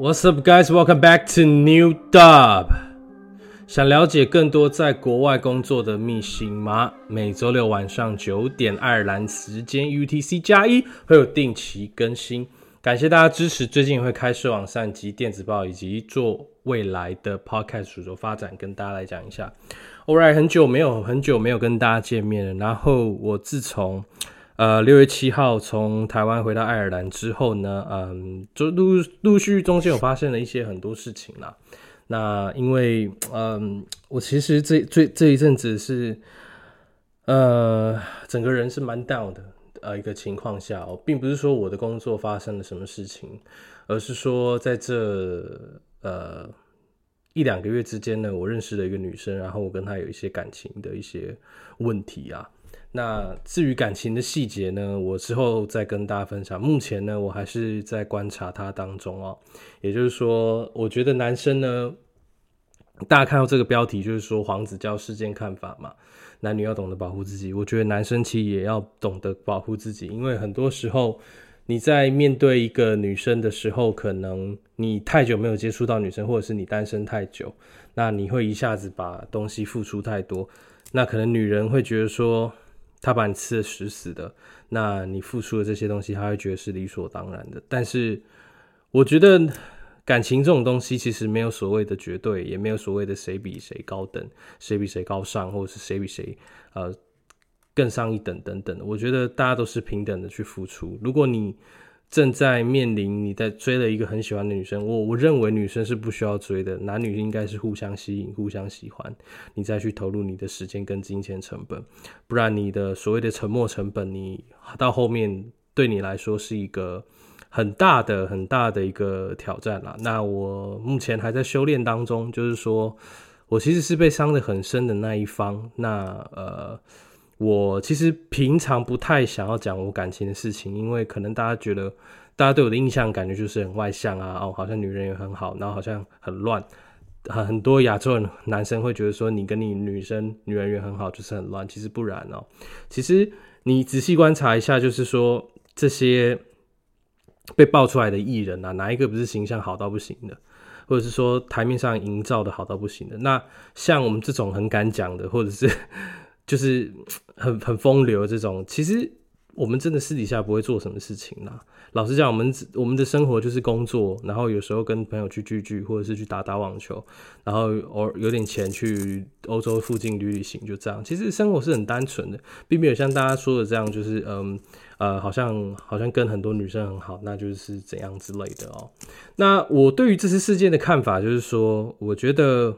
What's up, guys? Welcome back to New Dub。想了解更多在国外工作的秘辛吗？每周六晚上九点爱尔兰时间 UTC 加一会有定期更新。感谢大家支持，最近会开设网上及电子报，以及做未来的 Podcast 主轴发展，跟大家来讲一下。Alright，很久没有很久没有跟大家见面了。然后我自从呃，六月七号从台湾回到爱尔兰之后呢，嗯，就陆陆续中间有发生了一些很多事情啦。那因为嗯，我其实这这这一阵子是呃，整个人是蛮 down 的呃一个情况下哦，并不是说我的工作发生了什么事情，而是说在这呃一两个月之间呢，我认识了一个女生，然后我跟她有一些感情的一些问题啊。那至于感情的细节呢，我之后再跟大家分享。目前呢，我还是在观察他当中哦。也就是说，我觉得男生呢，大家看到这个标题就是说黄子佼事件看法嘛，男女要懂得保护自己。我觉得男生其实也要懂得保护自己，因为很多时候你在面对一个女生的时候，可能你太久没有接触到女生，或者是你单身太久，那你会一下子把东西付出太多，那可能女人会觉得说。他把你吃的死死的，那你付出的这些东西，他会觉得是理所当然的。但是，我觉得感情这种东西其实没有所谓的绝对，也没有所谓的谁比谁高等，谁比谁高尚，或者是谁比谁呃更上一等等等。我觉得大家都是平等的去付出。如果你正在面临你在追了一个很喜欢的女生，我我认为女生是不需要追的，男女应该是互相吸引、互相喜欢，你再去投入你的时间跟金钱成本，不然你的所谓的沉没成本，你到后面对你来说是一个很大的、很大的一个挑战啦。那我目前还在修炼当中，就是说我其实是被伤的很深的那一方，那呃。我其实平常不太想要讲我感情的事情，因为可能大家觉得，大家对我的印象感觉就是很外向啊，哦，好像女人也很好，然后好像很乱，很很多亚洲人男生会觉得说你跟你女生女人缘很好就是很乱，其实不然哦。其实你仔细观察一下，就是说这些被爆出来的艺人啊，哪一个不是形象好到不行的，或者是说台面上营造的好到不行的？那像我们这种很敢讲的，或者是。就是很很风流这种，其实我们真的私底下不会做什么事情啦。老实讲，我们我们的生活就是工作，然后有时候跟朋友去聚聚，或者是去打打网球，然后偶尔有点钱去欧洲附近旅旅行，就这样。其实生活是很单纯的，并没有像大家说的这样，就是嗯呃，好像好像跟很多女生很好，那就是怎样之类的哦。那我对于这次事件的看法就是说，我觉得。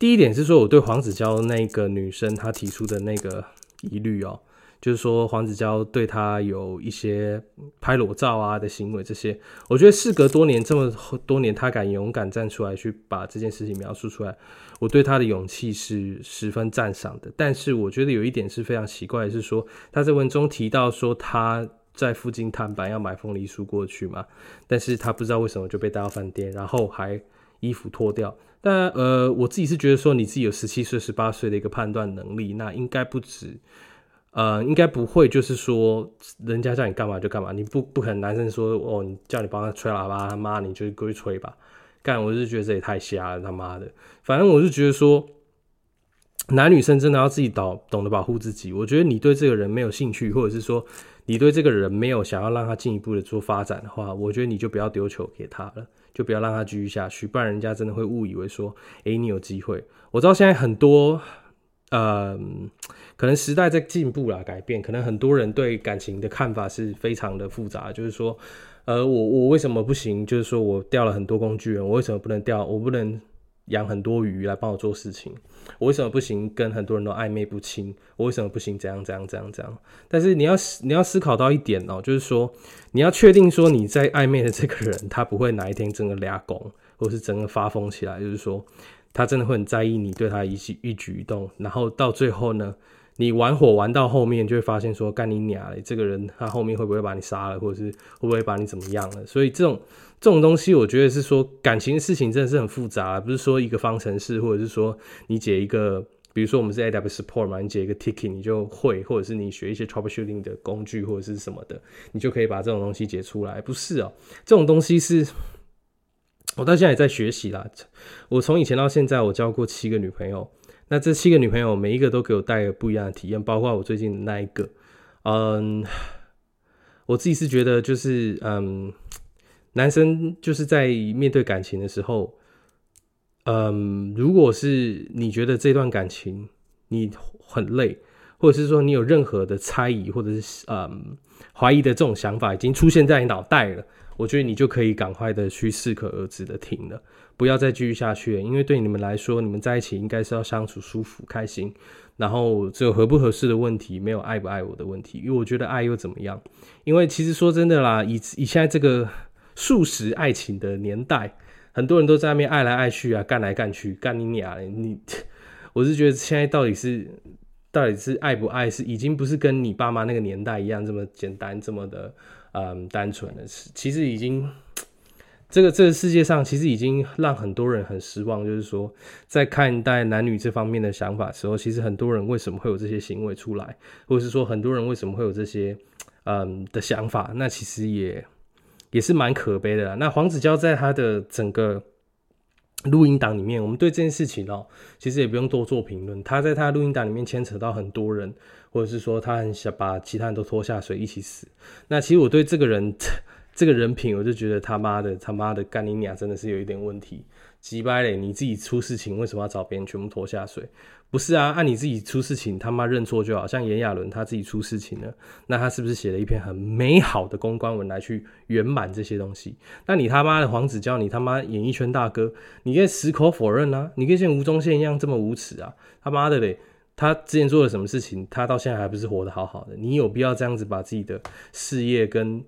第一点是说，我对黄子佼那个女生她提出的那个疑虑哦，就是说黄子佼对她有一些拍裸照啊的行为，这些我觉得事隔多年这么多年，她敢勇敢站出来去把这件事情描述出来，我对她的勇气是十分赞赏的。但是我觉得有一点是非常奇怪，是说他在文中提到说他在附近探班要买凤梨酥过去嘛，但是他不知道为什么就被带到饭店，然后还衣服脱掉。但呃，我自己是觉得说，你自己有十七岁、十八岁的一个判断能力，那应该不止，呃，应该不会就是说，人家叫你干嘛就干嘛，你不不可能男生说哦，你叫你帮他吹喇叭，他妈你就过去吹吧，干，我是觉得这也太瞎了，他妈的，反正我是觉得说，男女生真的要自己懂懂得保护自己。我觉得你对这个人没有兴趣，或者是说你对这个人没有想要让他进一步的做发展的话，我觉得你就不要丢球给他了。就不要让他继续下去，不然人家真的会误以为说，哎，你有机会。我知道现在很多，呃，可能时代在进步啦，改变，可能很多人对感情的看法是非常的复杂。就是说，呃，我我为什么不行？就是说我掉了很多工具人，我为什么不能掉？我不能。养很多鱼来帮我做事情，我为什么不行？跟很多人都暧昧不清，我为什么不行？怎样怎样怎样怎样？但是你要你要思考到一点哦，就是说你要确定说你在暧昧的这个人，他不会哪一天真的俩拱，或是真的发疯起来，就是说他真的会很在意你对他一举一举一动，然后到最后呢？你玩火玩到后面，就会发现说干你娘嘞！这个人他后面会不会把你杀了，或者是会不会把你怎么样了？所以这种这种东西，我觉得是说感情的事情真的是很复杂，不是说一个方程式，或者是说你解一个，比如说我们是 AW support 嘛，你解一个 ticket 你就会，或者是你学一些 troubleshooting 的工具或者是什么的，你就可以把这种东西解出来。不是哦，这种东西是我到现在也在学习啦。我从以前到现在，我交过七个女朋友。那这七个女朋友每一个都给我带了不一样的体验，包括我最近的那一个。嗯，我自己是觉得，就是嗯，男生就是在面对感情的时候，嗯，如果是你觉得这段感情你很累，或者是说你有任何的猜疑或者是嗯怀疑的这种想法已经出现在你脑袋了。我觉得你就可以赶快的去适可而止的停了，不要再继续下去了。因为对你们来说，你们在一起应该是要相处舒服、开心，然后只有合不合适的问题，没有爱不爱我的问题。因为我觉得爱又怎么样？因为其实说真的啦，以以现在这个素食爱情的年代，很多人都在那边爱来爱去啊，干来干去，干你娘！你，我是觉得现在到底是到底是爱不爱，是已经不是跟你爸妈那个年代一样这么简单，这么的。嗯，单纯的是，其实已经这个这个世界上，其实已经让很多人很失望。就是说，在看待男女这方面的想法的时候，其实很多人为什么会有这些行为出来，或者是说很多人为什么会有这些嗯的想法，那其实也也是蛮可悲的。那黄子佼在他的整个录音档里面，我们对这件事情哦，其实也不用多做评论。他在他录音档里面牵扯到很多人。或者是说他很想把其他人都拖下水一起死，那其实我对这个人这个人品，我就觉得他妈的他妈的干你娘真的是有一点问题。急掰嘞，你自己出事情为什么要找别人全部拖下水？不是啊，按你自己出事情他妈认错就好。像炎亚纶他自己出事情了，那他是不是写了一篇很美好的公关文来去圆满这些东西？那你他妈的黄子佼，你他妈演艺圈大哥，你可以矢口否认啊？你可以像吴宗宪一样这么无耻啊？他妈的嘞！他之前做了什么事情？他到现在还不是活得好好的？你有必要这样子把自己的事业跟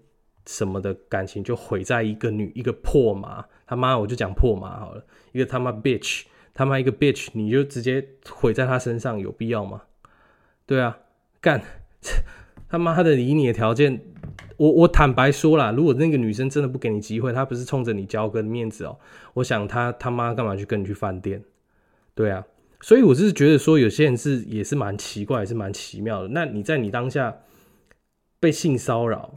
什么的感情就毁在一个女一个破麻？他妈，我就讲破麻好了，一个他妈 bitch，他妈一个 bitch，你就直接毁在他身上，有必要吗？对啊，干 他妈的以你的条件，我我坦白说了，如果那个女生真的不给你机会，她不是冲着你交个面子哦，我想她他妈干嘛去跟你去饭店？对啊。所以我是觉得说，有些人是也是蛮奇怪，也是蛮奇妙的。那你在你当下被性骚扰，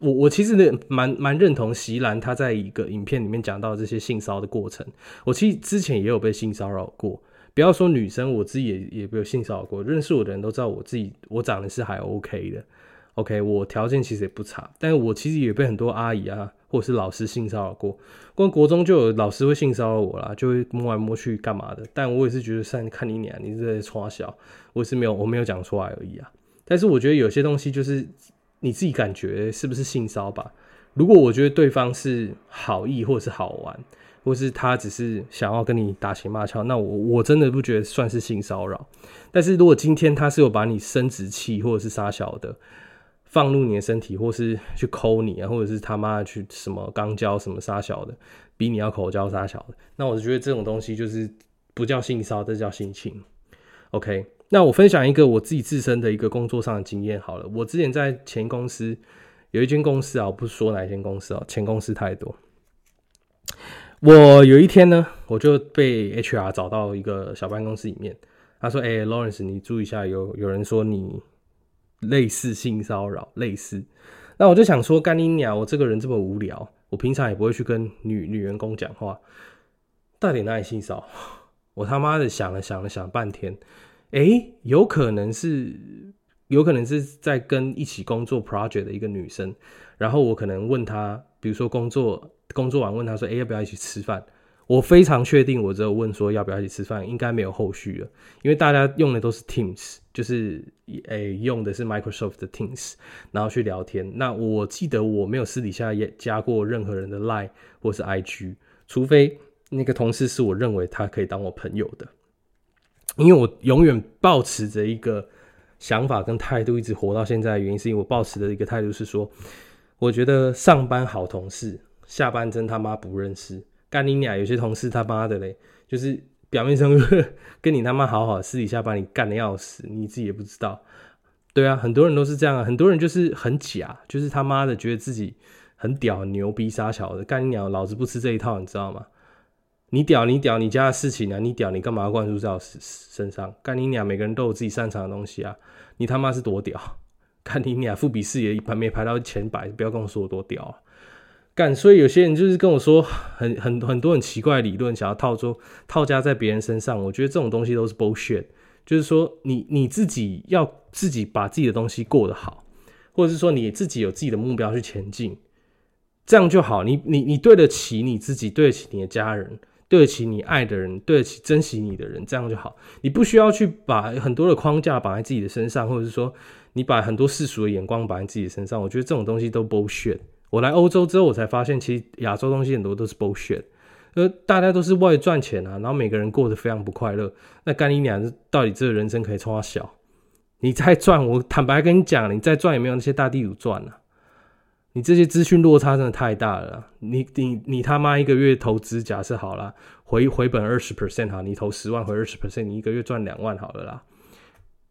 我我其实呢蛮蛮认同席兰他在一个影片里面讲到这些性骚的过程。我其实之前也有被性骚扰过，不要说女生，我自己也也没有性骚扰过。认识我的人都知道，我自己我长得是还 OK 的，OK，我条件其实也不差。但我其实也被很多阿姨啊。或者是老师性骚扰过，光国中就有老师会性骚扰我啦，就会摸来摸去干嘛的。但我也是觉得，算看你脸，你是在耍小，我是没有，我没有讲出来而已啊。但是我觉得有些东西就是你自己感觉是不是性骚吧？如果我觉得对方是好意，或者是好玩，或是他只是想要跟你打情骂俏，那我我真的不觉得算是性骚扰。但是如果今天他是有把你生殖器或者是杀小的。放入你的身体，或是去抠你啊，或者是他妈去什么肛交什么杀小的，比你要口交杀小的，那我觉得这种东西就是不叫性骚这叫性侵。OK，那我分享一个我自己自身的一个工作上的经验好了。我之前在前公司有一间公司啊，我不说哪一间公司啊，前公司太多。我有一天呢，我就被 HR 找到一个小办公室里面，他说：“哎，Lawrence，你注意一下，有有人说你。”类似性骚扰，类似，那我就想说，干你鸟！我这个人这么无聊，我平常也不会去跟女女员工讲话，到底哪里性骚 我他妈的想了想了想半天，诶，有可能是，有可能是在跟一起工作 project 的一个女生，然后我可能问她，比如说工作工作完问她说，诶，要不要一起吃饭？我非常确定，我只有问说要不要一起吃饭，应该没有后续了，因为大家用的都是 Teams，就是诶用的是 Microsoft 的 Teams，然后去聊天。那我记得我没有私底下也加过任何人的 Line 或是 IG，除非那个同事是我认为他可以当我朋友的，因为我永远保持着一个想法跟态度，一直活到现在的原因，是因为我保持的一个态度是说，我觉得上班好同事，下班真他妈不认识。干你俩，有些同事他妈的嘞，就是表面上跟你他妈好好，私底下把你干的要死，你自己也不知道。对啊，很多人都是这样啊，很多人就是很假，就是他妈的觉得自己很屌、牛逼、杀小的。干你鸟，老子不吃这一套，你知道吗？你屌你屌你家的事情啊，你屌你干嘛要灌输在我身上？干你俩，每个人都有自己擅长的东西啊，你他妈是多屌？干你俩，富比士也排没排到前百，不要跟我说我多屌啊。干，所以有些人就是跟我说很很很多很奇怪的理论，想要套出套加在别人身上。我觉得这种东西都是 bullshit。就是说，你你自己要自己把自己的东西过得好，或者是说你自己有自己的目标去前进，这样就好。你你你对得起你自己，对得起你的家人，对得起你爱的人，对得起珍惜你的人，这样就好。你不需要去把很多的框架绑在自己的身上，或者是说你把很多世俗的眼光绑在自己的身上。我觉得这种东西都 bullshit。我来欧洲之后，我才发现，其实亚洲东西很多都是 bullshit。呃，大家都是为了赚钱啊，然后每个人过得非常不快乐。那干你娘，到底这个人生可以冲到小？你再赚，我坦白跟你讲，你再赚也没有那些大地主赚啊。你这些资讯落差真的太大了。你你你他妈一个月投资，假设好了，回回本二十 percent 哈，你投十万回二十 percent，你一个月赚两万好了啦。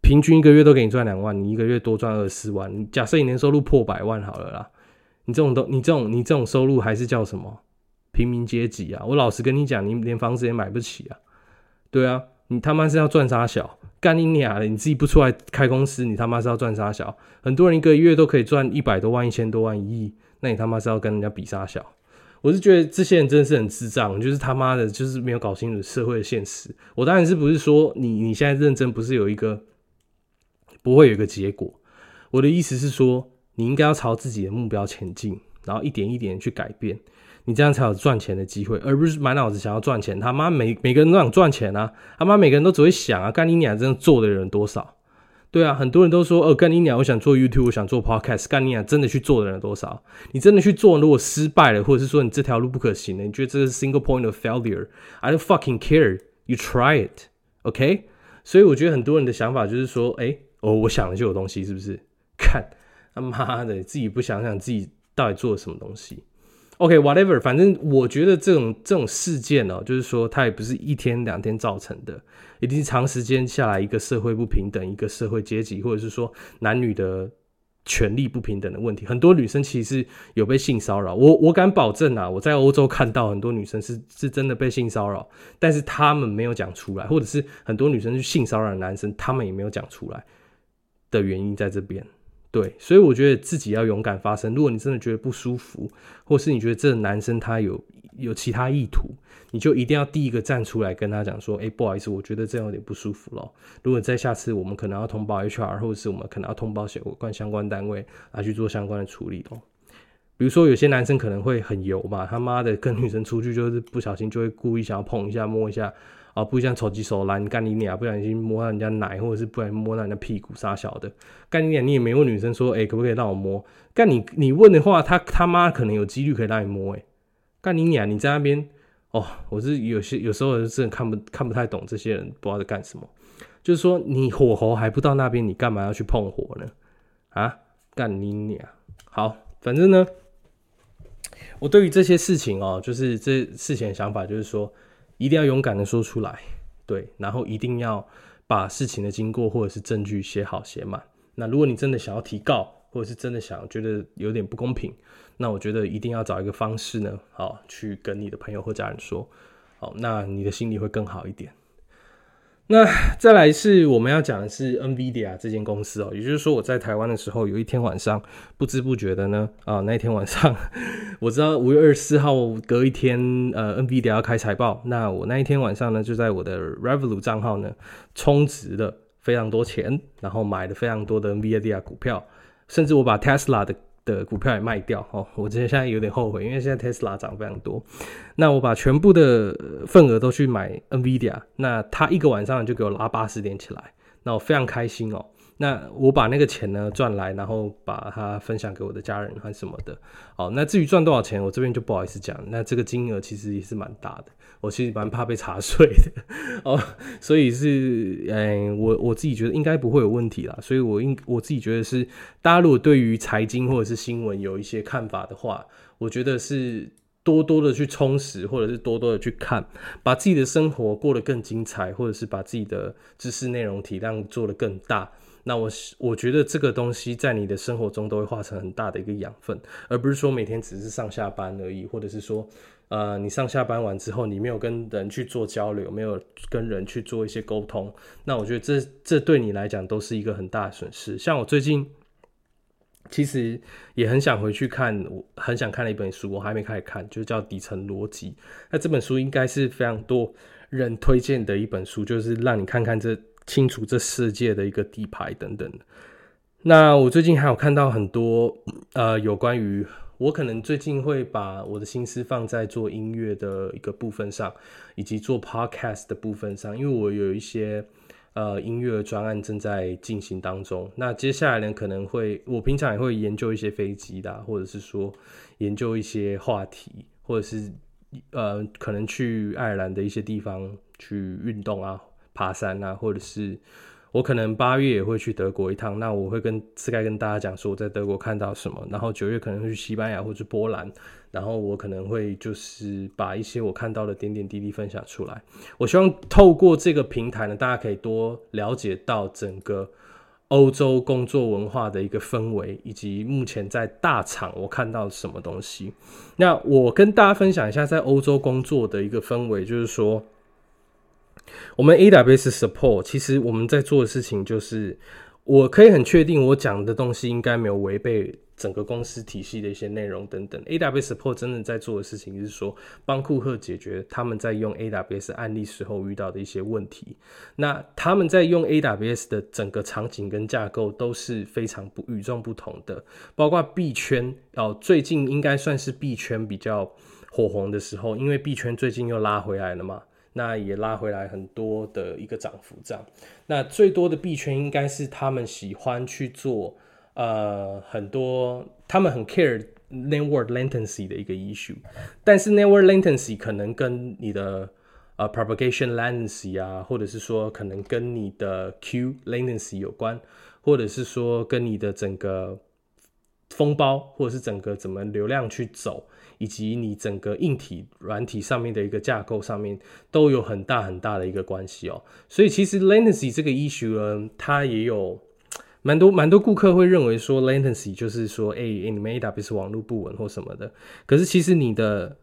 平均一个月都给你赚两万，你一个月多赚二四万。假设你年收入破百万好了啦。你这种都，你这种你这种收入还是叫什么平民阶级啊？我老实跟你讲，你连房子也买不起啊。对啊，你他妈是要赚啥小？干你娘的！你自己不出来开公司，你他妈是要赚啥小？很多人一个月都可以赚一百多万、一千多万、一亿，那你他妈是要跟人家比啥小？我是觉得这些人真的是很智障，就是他妈的，就是没有搞清楚社会的现实。我当然是不是说你你现在认真不是有一个不会有一个结果？我的意思是说。你应该要朝自己的目标前进，然后一点一点去改变，你这样才有赚钱的机会，而不是满脑子想要赚钱。他妈每每个人都想赚钱啊，他妈每个人都只会想啊，干你娘真的做的人多少？对啊，很多人都说哦，干你娘，我想做 YouTube，我想做 Podcast，干你娘真的去做的人多少？你真的去做，如果失败了，或者是说你这条路不可行了，你觉得这是 single point of failure？I don't fucking care. You try it, OK？所以我觉得很多人的想法就是说，哎，哦，我想了就有东西，是不是？看。他妈的，自己不想想自己到底做了什么东西？OK，whatever，反正我觉得这种这种事件哦，就是说它也不是一天两天造成的，一定是长时间下来一个社会不平等，一个社会阶级，或者是说男女的权利不平等的问题。很多女生其实有被性骚扰，我我敢保证啊，我在欧洲看到很多女生是是真的被性骚扰，但是他们没有讲出来，或者是很多女生去性骚扰男生，他们也没有讲出来的原因在这边。对，所以我觉得自己要勇敢发声。如果你真的觉得不舒服，或是你觉得这个男生他有有其他意图，你就一定要第一个站出来跟他讲说：“哎，不好意思，我觉得这样有点不舒服了。如果在下次我们可能要通报 HR，或者是我们可能要通报相关相关单位来去做相关的处理哦。比如说有些男生可能会很油嘛，他妈的跟女生出去就是不小心就会故意想要碰一下摸一下。”啊，不像手机手懒干你脸，不小心摸到人家奶，或者是不小心摸到人家屁股，傻小的干你脸，你也没问女生说，哎，可不可以让我摸？干你，你问的话，他他妈可能有几率可以让你摸，哎，干你脸，你在那边，哦，我是有些有时候真的看不看不太懂这些人不知道在干什么，就是说你火候还不到那边，你干嘛要去碰火呢？啊，干你脸，好，反正呢，我对于这些事情哦，就是这事情的想法，就是说。一定要勇敢的说出来，对，然后一定要把事情的经过或者是证据写好写满。那如果你真的想要提告，或者是真的想觉得有点不公平，那我觉得一定要找一个方式呢，好去跟你的朋友或家人说，好，那你的心里会更好一点。那再来是我们要讲的是 NVIDIA 这间公司哦，也就是说我在台湾的时候，有一天晚上不知不觉的呢，啊，那一天晚上 我知道五月二十四号隔一天，呃，NVIDIA 要开财报，那我那一天晚上呢，就在我的 Revolut 账号呢充值了非常多钱，然后买了非常多的 NVIDIA 股票，甚至我把 Tesla 的。的股票也卖掉哦，我之前现在有点后悔，因为现在 Tesla 涨非常多。那我把全部的份额都去买 NVIDIA，那它一个晚上就给我拉八十点起来，那我非常开心哦。那我把那个钱呢赚来，然后把它分享给我的家人还什么的。好，那至于赚多少钱，我这边就不好意思讲。那这个金额其实也是蛮大的，我其实蛮怕被查税的哦。所以是，嗯，我我自己觉得应该不会有问题啦。所以我应我自己觉得是，大家如果对于财经或者是新闻有一些看法的话，我觉得是多多的去充实，或者是多多的去看，把自己的生活过得更精彩，或者是把自己的知识内容体量做得更大。那我我觉得这个东西在你的生活中都会化成很大的一个养分，而不是说每天只是上下班而已，或者是说，呃，你上下班完之后你没有跟人去做交流，没有跟人去做一些沟通，那我觉得这这对你来讲都是一个很大的损失。像我最近其实也很想回去看，我很想看的一本书，我还没开始看，就叫《底层逻辑》。那这本书应该是非常多人推荐的一本书，就是让你看看这清楚这世界的一个底牌等等那我最近还有看到很多呃，有关于我可能最近会把我的心思放在做音乐的一个部分上，以及做 podcast 的部分上，因为我有一些。呃，音乐专案正在进行当中。那接下来呢，可能会我平常也会研究一些飞机的，或者是说研究一些话题，或者是呃，可能去爱尔兰的一些地方去运动啊、爬山啊，或者是。我可能八月也会去德国一趟，那我会跟次该跟大家讲说我在德国看到什么，然后九月可能会去西班牙或者波兰，然后我可能会就是把一些我看到的点点滴滴分享出来。我希望透过这个平台呢，大家可以多了解到整个欧洲工作文化的一个氛围，以及目前在大厂我看到什么东西。那我跟大家分享一下在欧洲工作的一个氛围，就是说。我们 AWS support，其实我们在做的事情就是，我可以很确定，我讲的东西应该没有违背整个公司体系的一些内容等等。AWS support 真正在做的事情就是说，帮顾客解决他们在用 AWS 案例时候遇到的一些问题。那他们在用 AWS 的整个场景跟架构都是非常不与众不同的，包括币圈哦，最近应该算是币圈比较火红的时候，因为币圈最近又拉回来了嘛。那也拉回来很多的一个涨幅，这样。那最多的币圈应该是他们喜欢去做，呃，很多他们很 care network latency 的一个 issue，但是 network latency 可能跟你的呃 propagation latency 啊，或者是说可能跟你的 Q latency 有关，或者是说跟你的整个封包或者是整个怎么流量去走。以及你整个硬体、软体上面的一个架构上面都有很大很大的一个关系哦。所以其实 latency 这个 issue 呢，它也有蛮多蛮多顾客会认为说 latency 就是说，哎，你们 AWS 网络不稳或什么的。可是其实你的，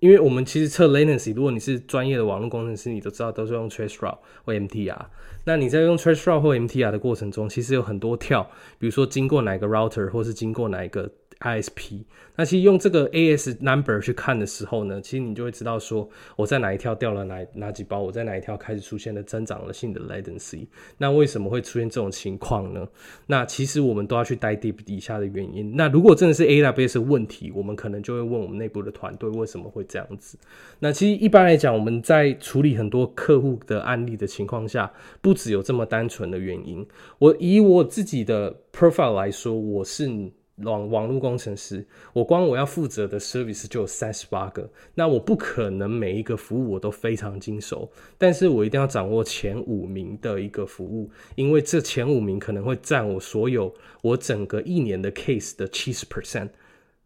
因为我们其实测 latency，如果你是专业的网络工程师，你都知道都是用 trace route 或 MTR。那你在用 trace route 或 MTR 的过程中，其实有很多跳，比如说经过哪个 router 或是经过哪一个。ISP，那其实用这个 AS number 去看的时候呢，其实你就会知道说我在哪一条掉了哪哪几包，我在哪一条开始出现了增长了性的 latency。那为什么会出现这种情况呢？那其实我们都要去 dive deep 底下的原因。那如果真的是 AWS 问题，我们可能就会问我们内部的团队为什么会这样子。那其实一般来讲，我们在处理很多客户的案例的情况下，不只有这么单纯的原因。我以我自己的 profile 来说，我是。网网络工程师，我光我要负责的 service 就有三十八个，那我不可能每一个服务我都非常精熟，但是我一定要掌握前五名的一个服务，因为这前五名可能会占我所有我整个一年的 case 的七十 percent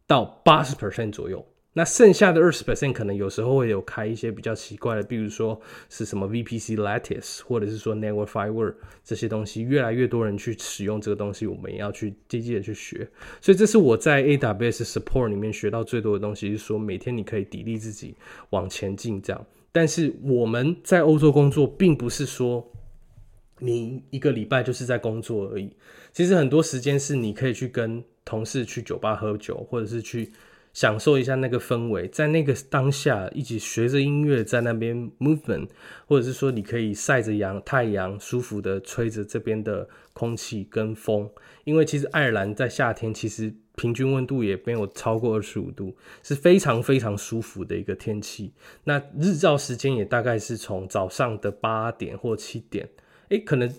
到八十 percent 左右。那剩下的二十 percent 可能有时候会有开一些比较奇怪的，比如说是什么 VPC lattice，或者是说 network firewall 这些东西，越来越多人去使用这个东西，我们也要去积极的去学。所以这是我在 AWS support 里面学到最多的东西，是说每天你可以砥砺自己往前进这样。但是我们在欧洲工作，并不是说你一个礼拜就是在工作而已，其实很多时间是你可以去跟同事去酒吧喝酒，或者是去。享受一下那个氛围，在那个当下，一起学着音乐在那边 movement，或者是说你可以晒着阳太阳，舒服的吹着这边的空气跟风。因为其实爱尔兰在夏天其实平均温度也没有超过二十五度，是非常非常舒服的一个天气。那日照时间也大概是从早上的八点或七点，诶，可能。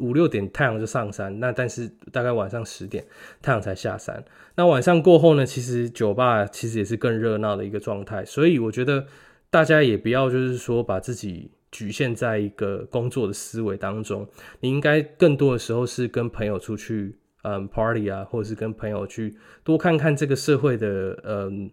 五六点太阳就上山，那但是大概晚上十点太阳才下山。那晚上过后呢，其实酒吧其实也是更热闹的一个状态。所以我觉得大家也不要就是说把自己局限在一个工作的思维当中，你应该更多的时候是跟朋友出去嗯 party 啊，或者是跟朋友去多看看这个社会的嗯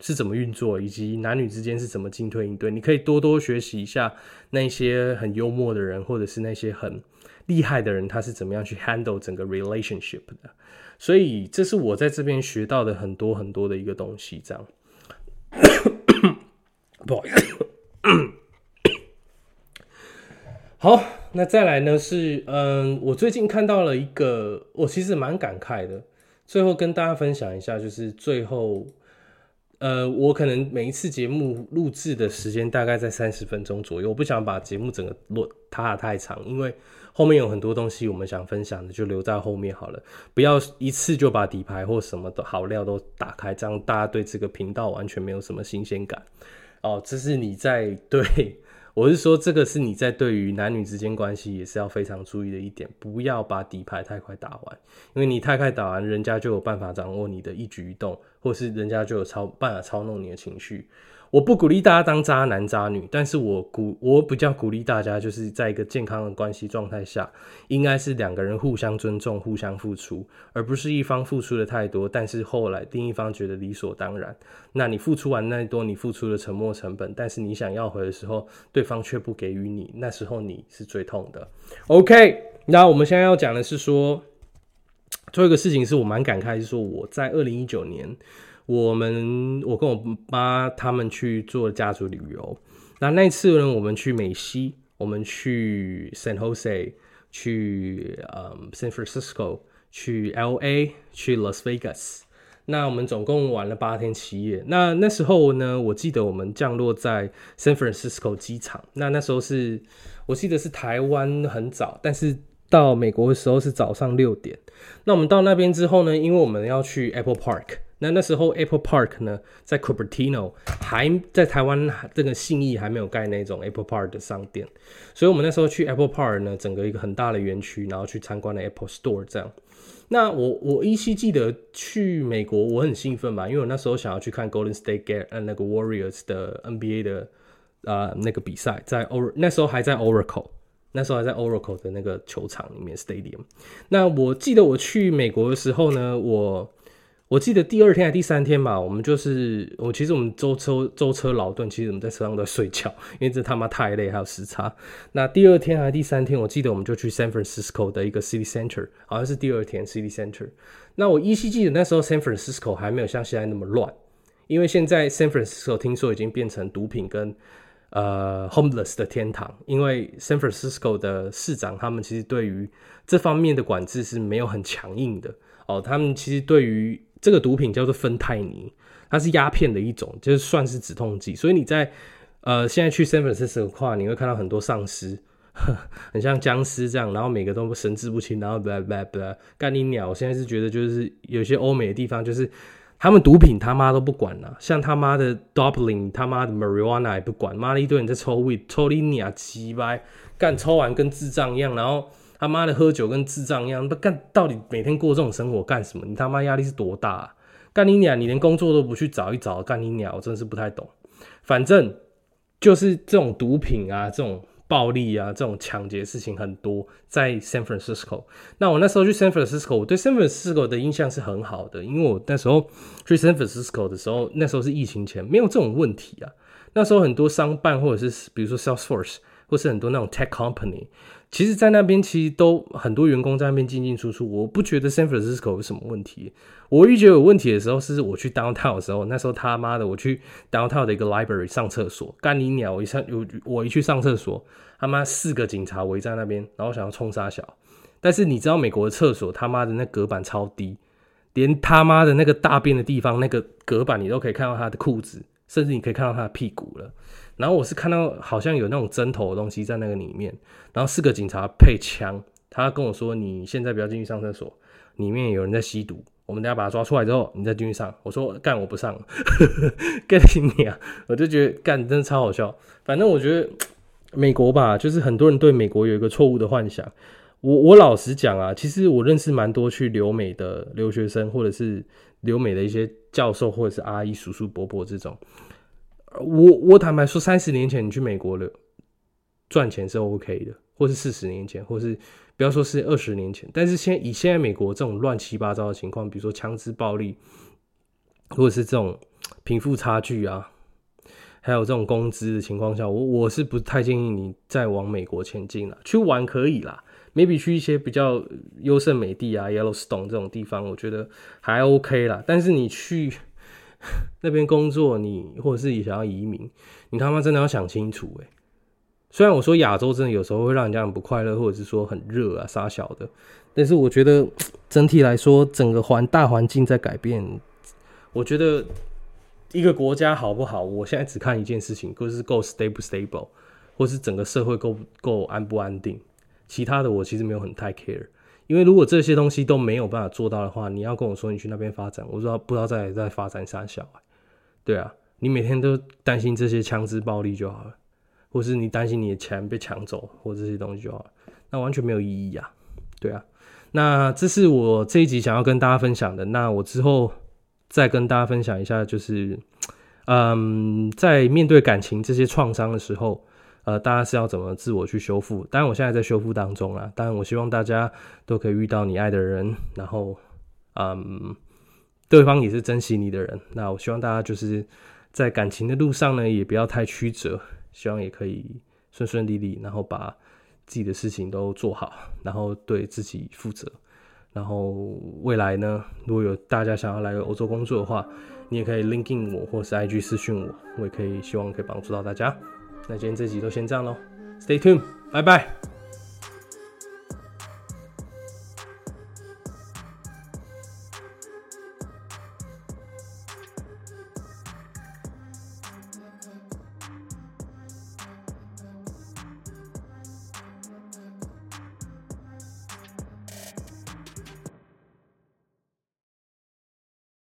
是怎么运作，以及男女之间是怎么进退应对。你可以多多学习一下那些很幽默的人，或者是那些很。厉害的人他是怎么样去 handle 整个 relationship 的？所以这是我在这边学到的很多很多的一个东西。这样，不好意思。好，那再来呢是，嗯，我最近看到了一个，我其实蛮感慨的。最后跟大家分享一下，就是最后，呃，我可能每一次节目录制的时间大概在三十分钟左右，我不想把节目整个落塌太长，因为后面有很多东西我们想分享的，就留在后面好了，不要一次就把底牌或什么的好料都打开，这样大家对这个频道完全没有什么新鲜感。哦，这是你在对。我是说，这个是你在对于男女之间关系也是要非常注意的一点，不要把底牌太快打完，因为你太快打完，人家就有办法掌握你的一举一动，或是人家就有操办法操弄你的情绪。我不鼓励大家当渣男渣女，但是我鼓我比较鼓励大家，就是在一个健康的关系状态下，应该是两个人互相尊重、互相付出，而不是一方付出的太多，但是后来另一方觉得理所当然。那你付出完那多，你付出的沉没成本，但是你想要回的时候，对方却不给予你，那时候你是最痛的。OK，那我们现在要讲的是说，最后一个事情是我蛮感慨，是说我在二零一九年。我们我跟我妈他们去做家族旅游，那那次呢，我们去美西，我们去 San Jose，去嗯 San Francisco，去 L A，去 Las Vegas。那我们总共玩了八天七夜。那那时候呢，我记得我们降落在 San Francisco 机场。那那时候是我记得是台湾很早，但是到美国的时候是早上六点。那我们到那边之后呢，因为我们要去 Apple Park。那那时候 Apple Park 呢，在 Cupertino 还在台湾这个信义还没有盖那种 Apple Park 的商店，所以我们那时候去 Apple Park 呢，整个一个很大的园区，然后去参观了 Apple Store 这样。那我我依稀记得去美国我很兴奋嘛，因为我那时候想要去看 Golden State Get 呃那个 Warriors 的 NBA 的啊那个比赛，在 O 那时候还在 Oracle，那时候还在 Oracle 的那个球场里面 Stadium。那我记得我去美国的时候呢，我我记得第二天还第三天嘛，我们就是我其实我们舟车舟车劳顿，其实我们在车上都在睡觉，因为这他妈太累，还有时差。那第二天还是第三天，我记得我们就去 San Francisco 的一个 City Center，好像是第二天 City Center。那我依稀记得那时候 San Francisco 还没有像现在那么乱，因为现在 San Francisco 听说已经变成毒品跟呃 homeless 的天堂，因为 San Francisco 的市长他们其实对于这方面的管制是没有很强硬的哦，他们其实对于这个毒品叫做芬太尼，它是鸦片的一种，就是算是止痛剂。所以你在呃现在去 San Francisco 的话，你会看到很多丧尸，很像僵尸这样，然后每个都神志不清，然后 bla bla bla 干你鸟！我现在是觉得就是有些欧美的地方，就是他们毒品他妈都不管了，像他妈的 Doubling，他妈的 Marijuana 也不管，妈的一堆人在抽 weed，抽你鸟鸡掰，干抽完跟智障一样，然后。他妈的喝酒跟智障一样，不干到底每天过这种生活干什么？你他妈压力是多大？干你娘！你连工作都不去找一找，干你娘！我真的是不太懂。反正就是这种毒品啊，这种暴力啊，这种抢劫事情很多在 San Francisco。那我那时候去 San Francisco，我对 San Francisco 的印象是很好的，因为我那时候去 San Francisco 的时候，那时候是疫情前，没有这种问题啊。那时候很多商办或者是比如说 Salesforce 或是很多那种 tech company。其实，在那边其实都很多员工在那边进进出出，我不觉得 San Francisco 有什么问题。我一觉得有问题的时候，是我去 downtown 的时候，那时候他妈的我去 downtown 的一个 library 上厕所，干你鸟！我一上有我一去上厕所，他妈四个警察围在那边，然后想要冲杀小。但是你知道美国的厕所他妈的那隔板超低，连他妈的那个大便的地方那个隔板你都可以看到他的裤子，甚至你可以看到他的屁股了。然后我是看到好像有那种针头的东西在那个里面，然后四个警察配枪，他跟我说：“你现在不要进去上厕所，里面有人在吸毒，我们等下把他抓出来之后，你再进去上。”我说：“干，我不上，干你啊！”我就觉得干真的超好笑。反正我觉得美国吧，就是很多人对美国有一个错误的幻想。我我老实讲啊，其实我认识蛮多去留美的留学生，或者是留美的一些教授，或者是阿姨、叔叔、伯伯这种。我我坦白说，三十年前你去美国了，赚钱是 OK 的，或是四十年前，或是不要说是二十年前，但是现以现在美国这种乱七八糟的情况，比如说枪支暴力，或者是这种贫富差距啊，还有这种工资的情况下，我我是不太建议你再往美国前进了。去玩可以啦，maybe 去一些比较优胜美地啊，Yellowstone 这种地方，我觉得还 OK 啦。但是你去。那边工作，你或者是你想要移民，你他妈真的要想清楚哎。虽然我说亚洲真的有时候会让人家很不快乐，或者是说很热啊、傻小的，但是我觉得 整体来说，整个环大环境在改变。我觉得一个国家好不好，我现在只看一件事情，就是够 stable 不 stable，或是整个社会够够安不安定。其他的我其实没有很太 care，因为如果这些东西都没有办法做到的话，你要跟我说你去那边发展，我说不知道在在发展啥小孩，对啊，你每天都担心这些枪支暴力就好了，或是你担心你的钱被抢走或这些东西就好了，那完全没有意义啊，对啊，那这是我这一集想要跟大家分享的，那我之后再跟大家分享一下，就是嗯，在面对感情这些创伤的时候。呃，大家是要怎么自我去修复？当然，我现在在修复当中啊。当然，我希望大家都可以遇到你爱的人，然后，嗯，对方也是珍惜你的人。那我希望大家就是在感情的路上呢，也不要太曲折，希望也可以顺顺利利，然后把自己的事情都做好，然后对自己负责。然后未来呢，如果有大家想要来欧洲工作的话，你也可以 link in 我，或是 IG 私讯我，我也可以希望可以帮助到大家。那今天这集就先这样喽，Stay tuned，拜拜。